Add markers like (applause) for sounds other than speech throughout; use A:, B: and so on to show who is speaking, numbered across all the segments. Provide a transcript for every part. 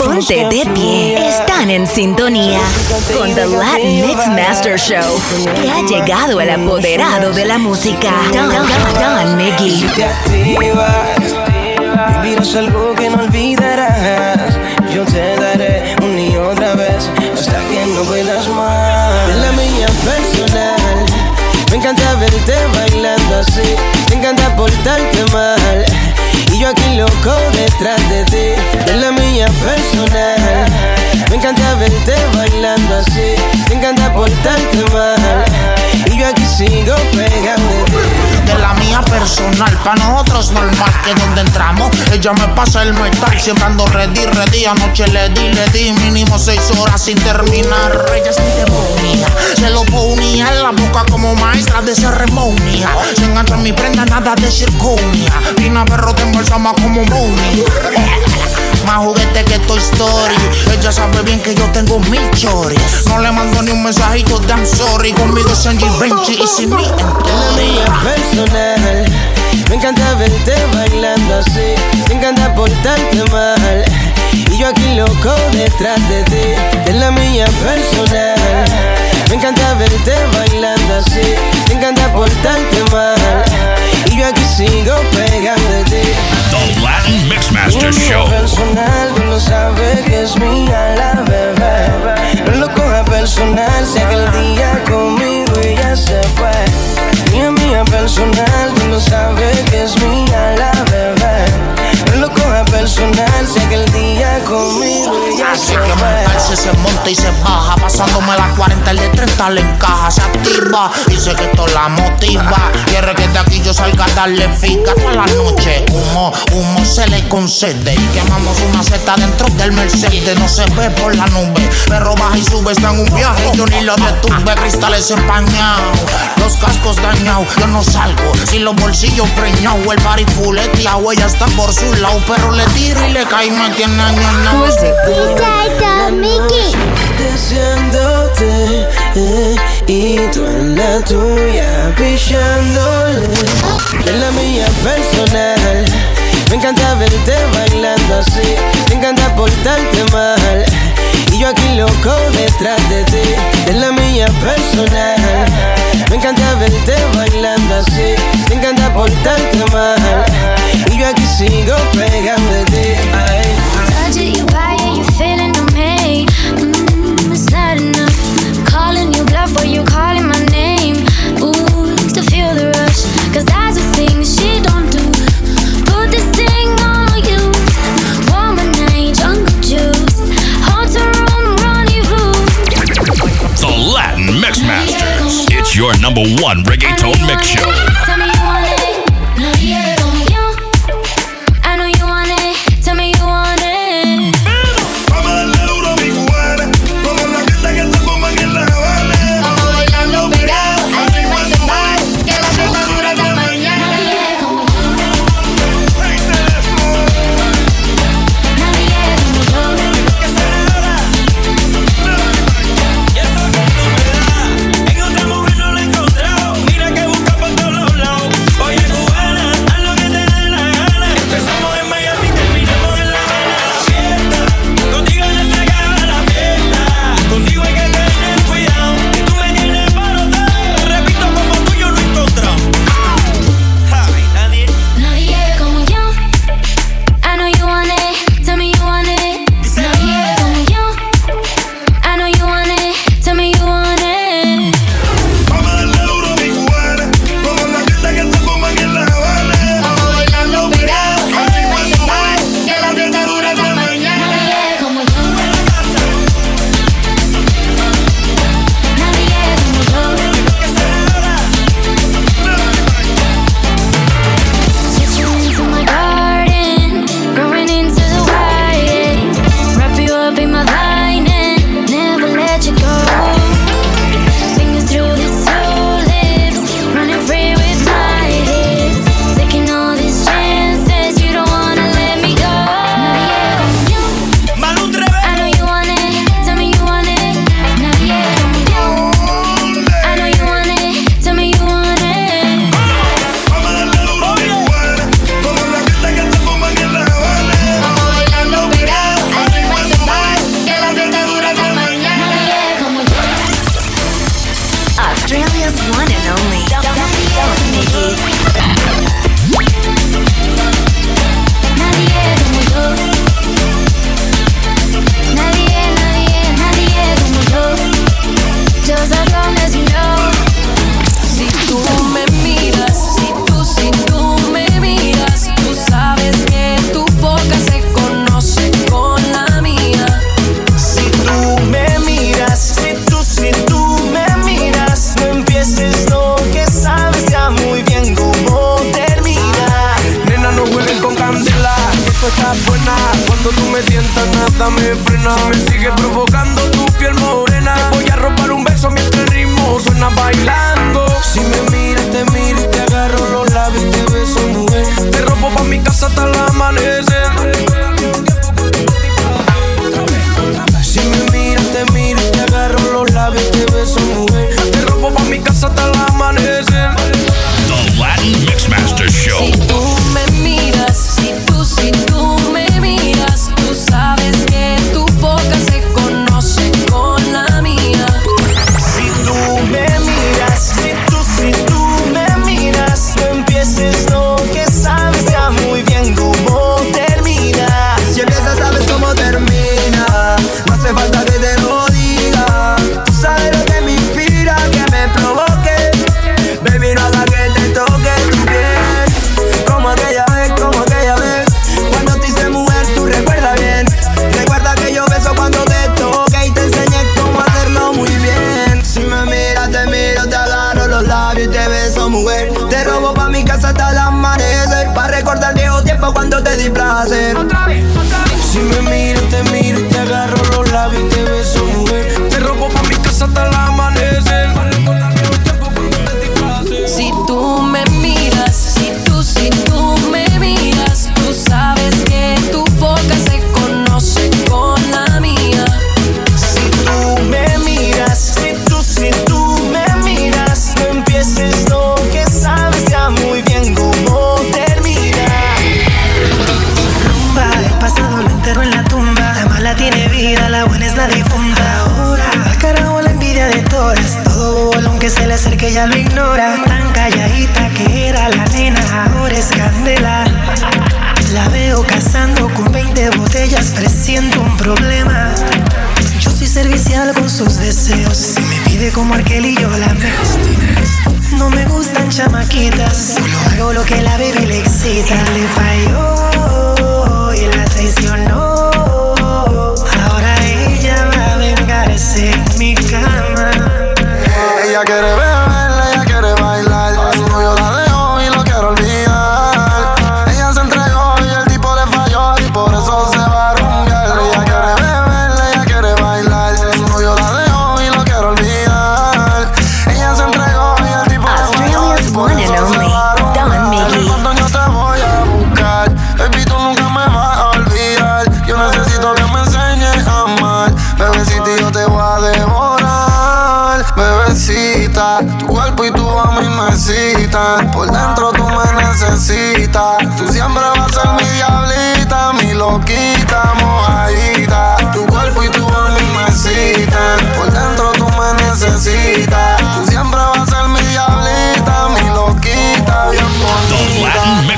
A: Ponte de pie. Están en sintonía con The Latin Mix Master Show. Y ha llegado el apoderado de la música, Don, Don, Don Miggy.
B: Vivirás algo que no olvidarás. Yo te daré una y otra vez hasta que no puedas más. Es la mía personal. Me encanta verte bailando así. Me encanta portarte mal. Yo aquí loco detrás de ti. Es la mía personal. Me encanta verte bailando así. Me encanta portarte mal. Y yo aquí sigo pegando
C: de mía personal. Pa' nosotros normal que donde entramos, ella me pasa el metal. Siempre ando ready, ready. Anoche le di, le di mínimo seis horas sin terminar. Ella es mi demonia. Se lo ponía en la boca como maestra de ceremonia. Se engancha en mi prenda, nada de circonia. Vina perro te embalsama como momia. Más juguete que Toy Story. Ella sabe bien que yo tengo mil choris. No le mando ni un mensajito de I'm sorry. Conmigo es Angie Benji y sin mí
B: personal. Me encanta verte bailando así. Me encanta portarte mal. Y yo aquí loco detrás de ti. Es la mía personal. Me encanta verte bailando así. Me encanta portarte mal. Y yo aquí sigo de.
D: The Latin Mixmaster Show.
B: Se
C: monta y se baja. Pasándome las 40, el de 30 le encaja, se activa. Dice que esto la motiva. Quiere que de aquí yo salga a darle fica toda la noche. Humo, humo se le concede. Y quemamos una seta dentro del Mercedes. No se ve por la nube, pero baja y sube. Está en un viaje, yo ni lo detuve. Cristales empañados, los cascos dañados. Yo no salgo, sin los bolsillos preñados. El body fuleteado, ella está por su lado. Pero le tiro y le cae, me tiene año
B: Deseándote eh, y tú en la tuya pichándole en la mía personal me encanta verte bailando así me encanta portarte mal. Y yo aquí loco detrás de ti en la mía personal. Me encanta verte bailando así me encanta portarte mal. Y yo aquí sigo pegando
D: number one reggaeton mix show.
E: hasta
F: el amanecer ella lo
G: ignora. Tan calladita que era la nena, ahora es candela. La veo cazando con 20 botellas, presiento un problema. Yo soy servicial con sus deseos. Si me pide como Arkel y yo la veo. No me gustan chamaquitas, solo hago lo que la baby le excita. Le falló.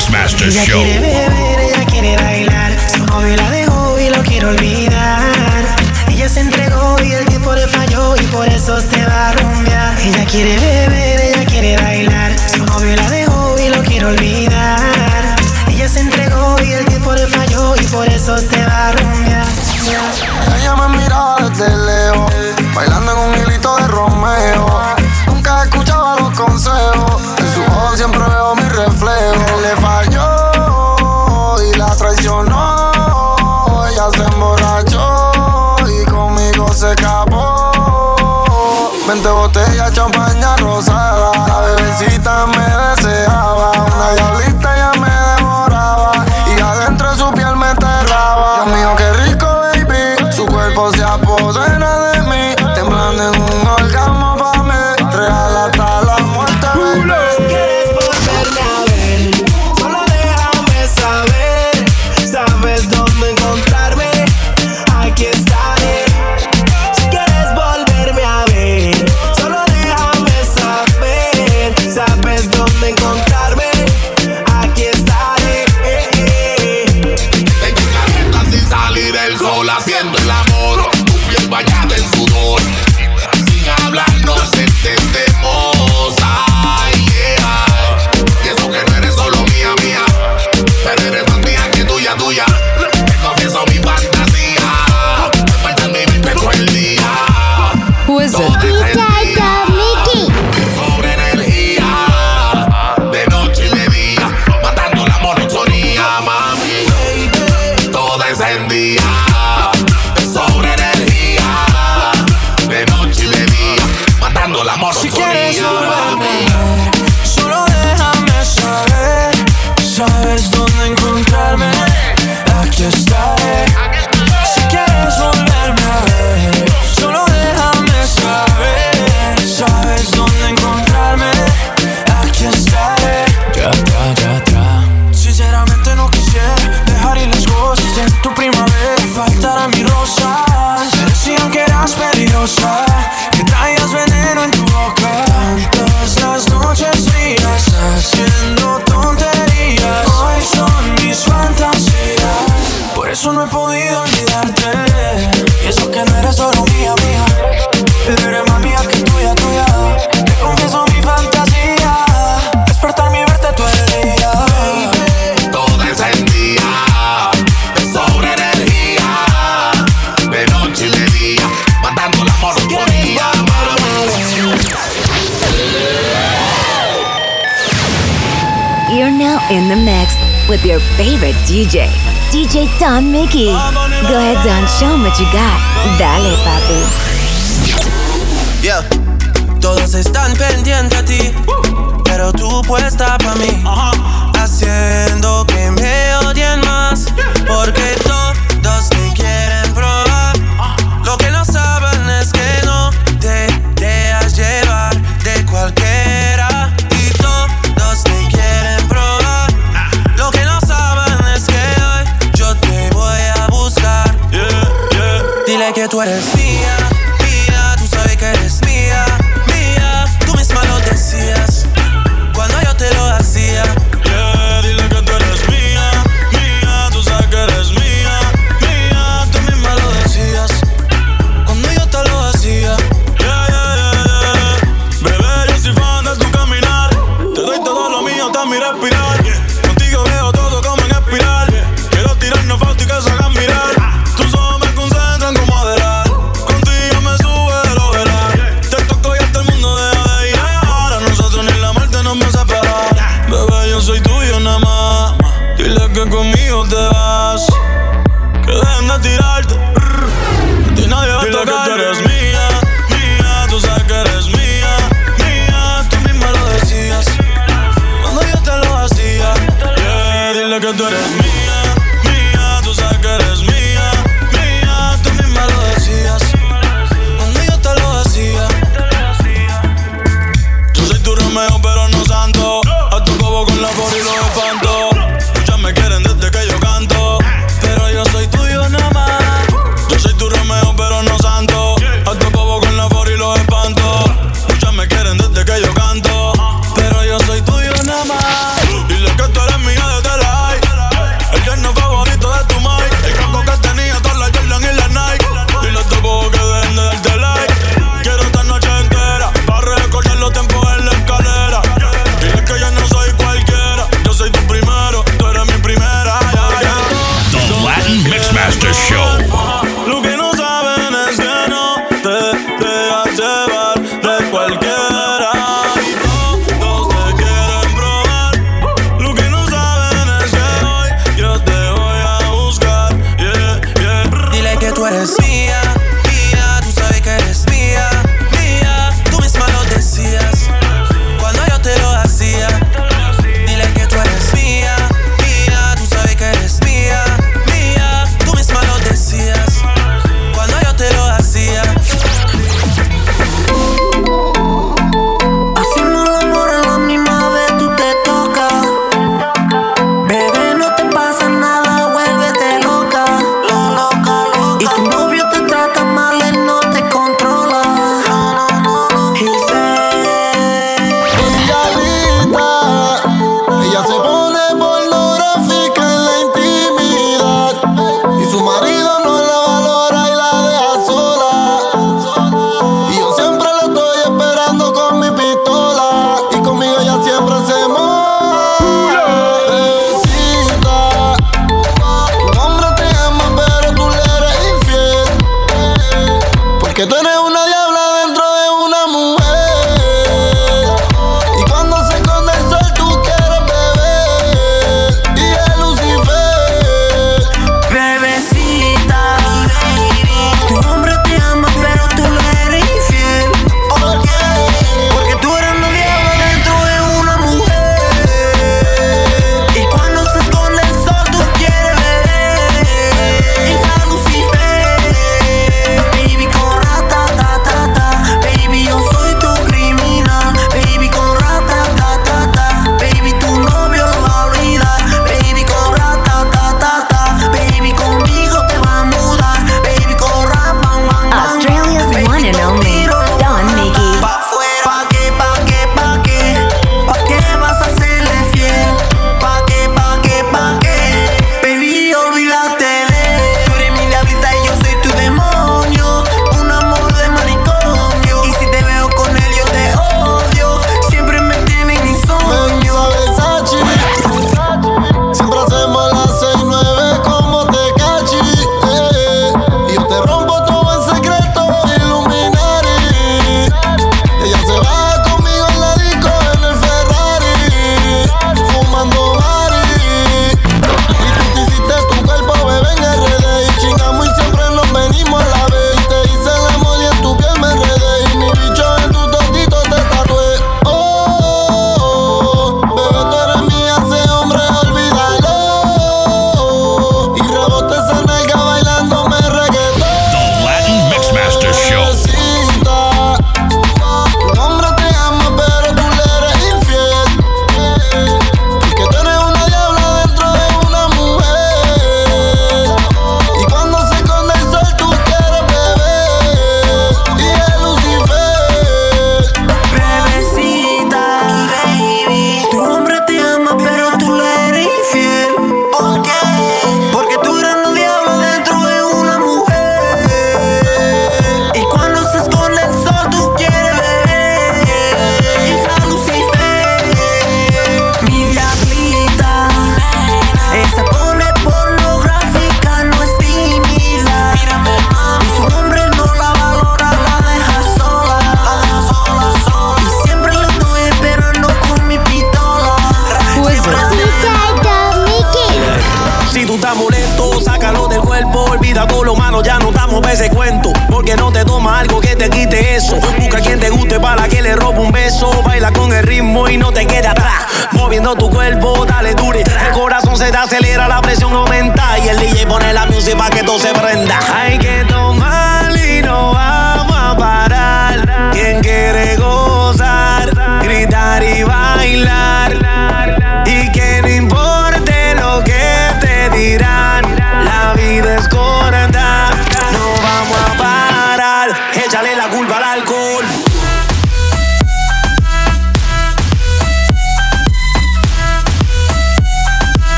D: Mixmaster
G: ella
D: Show.
G: Quiere beber, ella quiere bailar. Su novio la dejó y lo quiere olvidar. Ella se entregó y el tiempo le falló y por eso se va a rumbear. Ella quiere beber
A: You're now in the mix with your favorite DJ, DJ Don Mickey. Go ahead, Don, show what you got. Dale, papi.
B: Yeah. Todos están pendientes a ti, pero tú puesta para mí, haciendo que me odien más, porque
H: todo What is? благодарен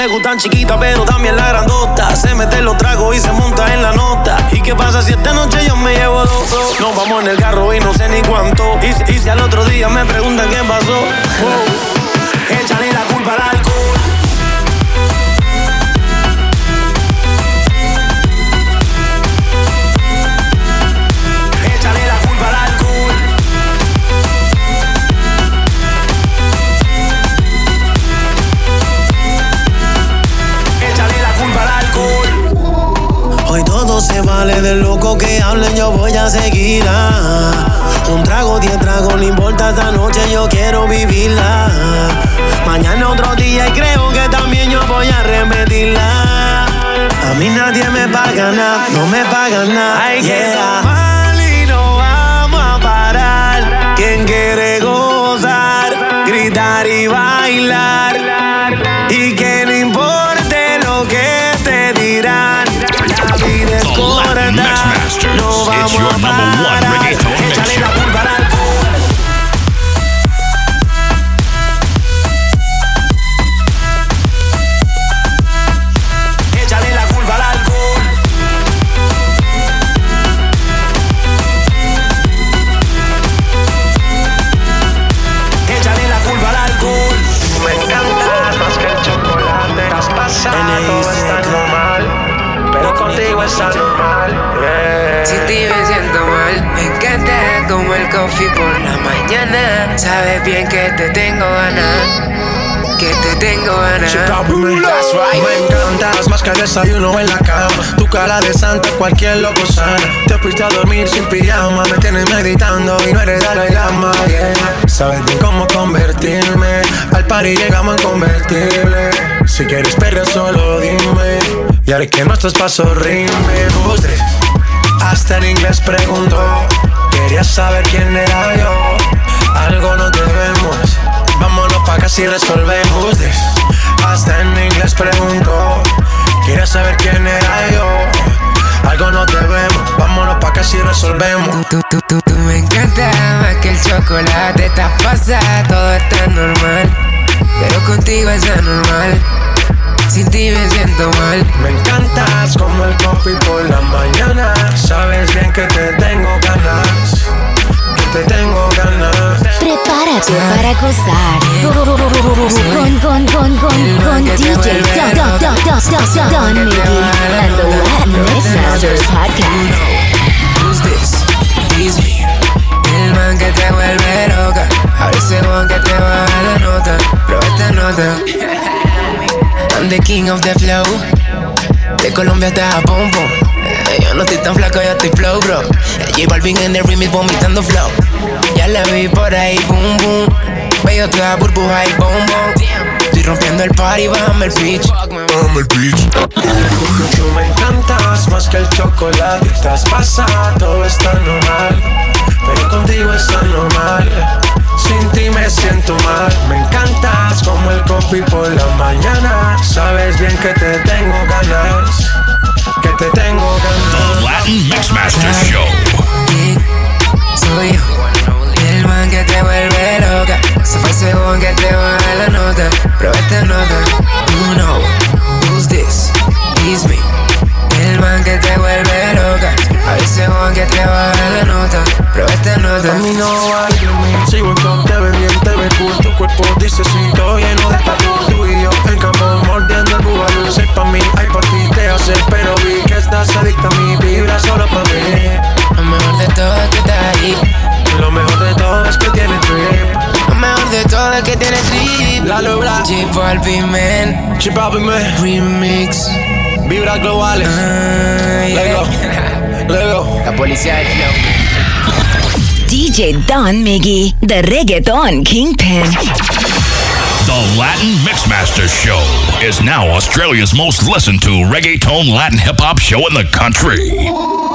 H: Me
I: gustan chiquitas, pero también la grandota. Se mete los tragos y se monta en la nota. ¿Y qué pasa si esta noche yo me llevo dos? Nos vamos en el carro y no sé ni cuánto. Y, si- al otro día me preguntan qué pasó. Wow. Del loco que hablen, yo voy a seguir. ah. Un trago, diez tragos, no importa esta noche, yo quiero vivirla. Mañana otro día y creo que también yo voy a repetirla. A mí nadie me paga nada, no me pagan nada. Hay
J: Sabes bien que te tengo ganas, que te tengo ganas. That's right.
K: Me encantas más que el desayuno en la cama. Tu cara de santa, cualquier loco sana. Te fuiste a dormir sin pijama. Me tienes meditando y no eres Dalai Lama. Yeah. Sabes bien cómo convertirme. Al party llegamos en convertible. Si quieres perder, solo dime. Y ahora que nuestros pasos rimen. Usted, hasta en inglés preguntó. Quería saber quién era yo. Algo nos debemos. Vámonos pa' casi resolvemos. Hasta en inglés preguntó. Quería saber quién era yo. Algo nos debemos. Vámonos pa' casi resolvemos.
J: Tú, tú, tú, tú me encanta más que el chocolate. Estás pasada, todo está normal. Pero contigo es anormal. Sin ti me siento mal.
K: Me encantas como el coffee por la mañana. Sabes bien que te tengo ganas. Que te tengo ganas.
A: Prepárate para gozar con, con, con, con, con DJ Don, Don, Don, Don, Don, Don Miggy and the Latin Mix Masters Podcast.
J: Who's this? It's me. El man que te vuelve loca. A que te baja la nota. Pero esta nota. I'm the king of the flow. De Colombia hasta Japón, pum. Eh, Yo no estoy tan flaco, yo estoy flow, bro. Eh, J Balvin en el remix vomitando flow. Ya la vi por ahí, boom, boom. Veo toda burbuja y boom, boom. Estoy rompiendo el party, bájame el pitch.
L: Bájame el beach.
K: Tú me encantas más que el chocolate. Estás pasada, todo está normal. Pero contigo es anormal. Sin ti me siento mal. Me encantas como el coffee por la mañana. Sabes bien que te tengo ganas. Que te tengo ganas.
D: The Latin Mix Masters Show.
J: ¿Quién soy yo? El man que te vuelve loca. Se fue según que te baja la nota. Pero esta nota, you know, who's this? It's me. El man que te vuelve loca. A veces Juan que te baja la nota. Pero esta nota,
K: A mí no hay
B: Lebra.
J: J Balvin, man.
B: Chip Balvin, man.
J: Remix.
B: Vibra globales. Let's uh,
J: yeah.
B: go. (laughs) Let's go.
J: La policía del flow.
A: DJ Don Miggy, the reggaeton kingpin.
D: The Latin Mixmaster Show is now Australia's most listened to reggaeton Latin hip hop show in the country.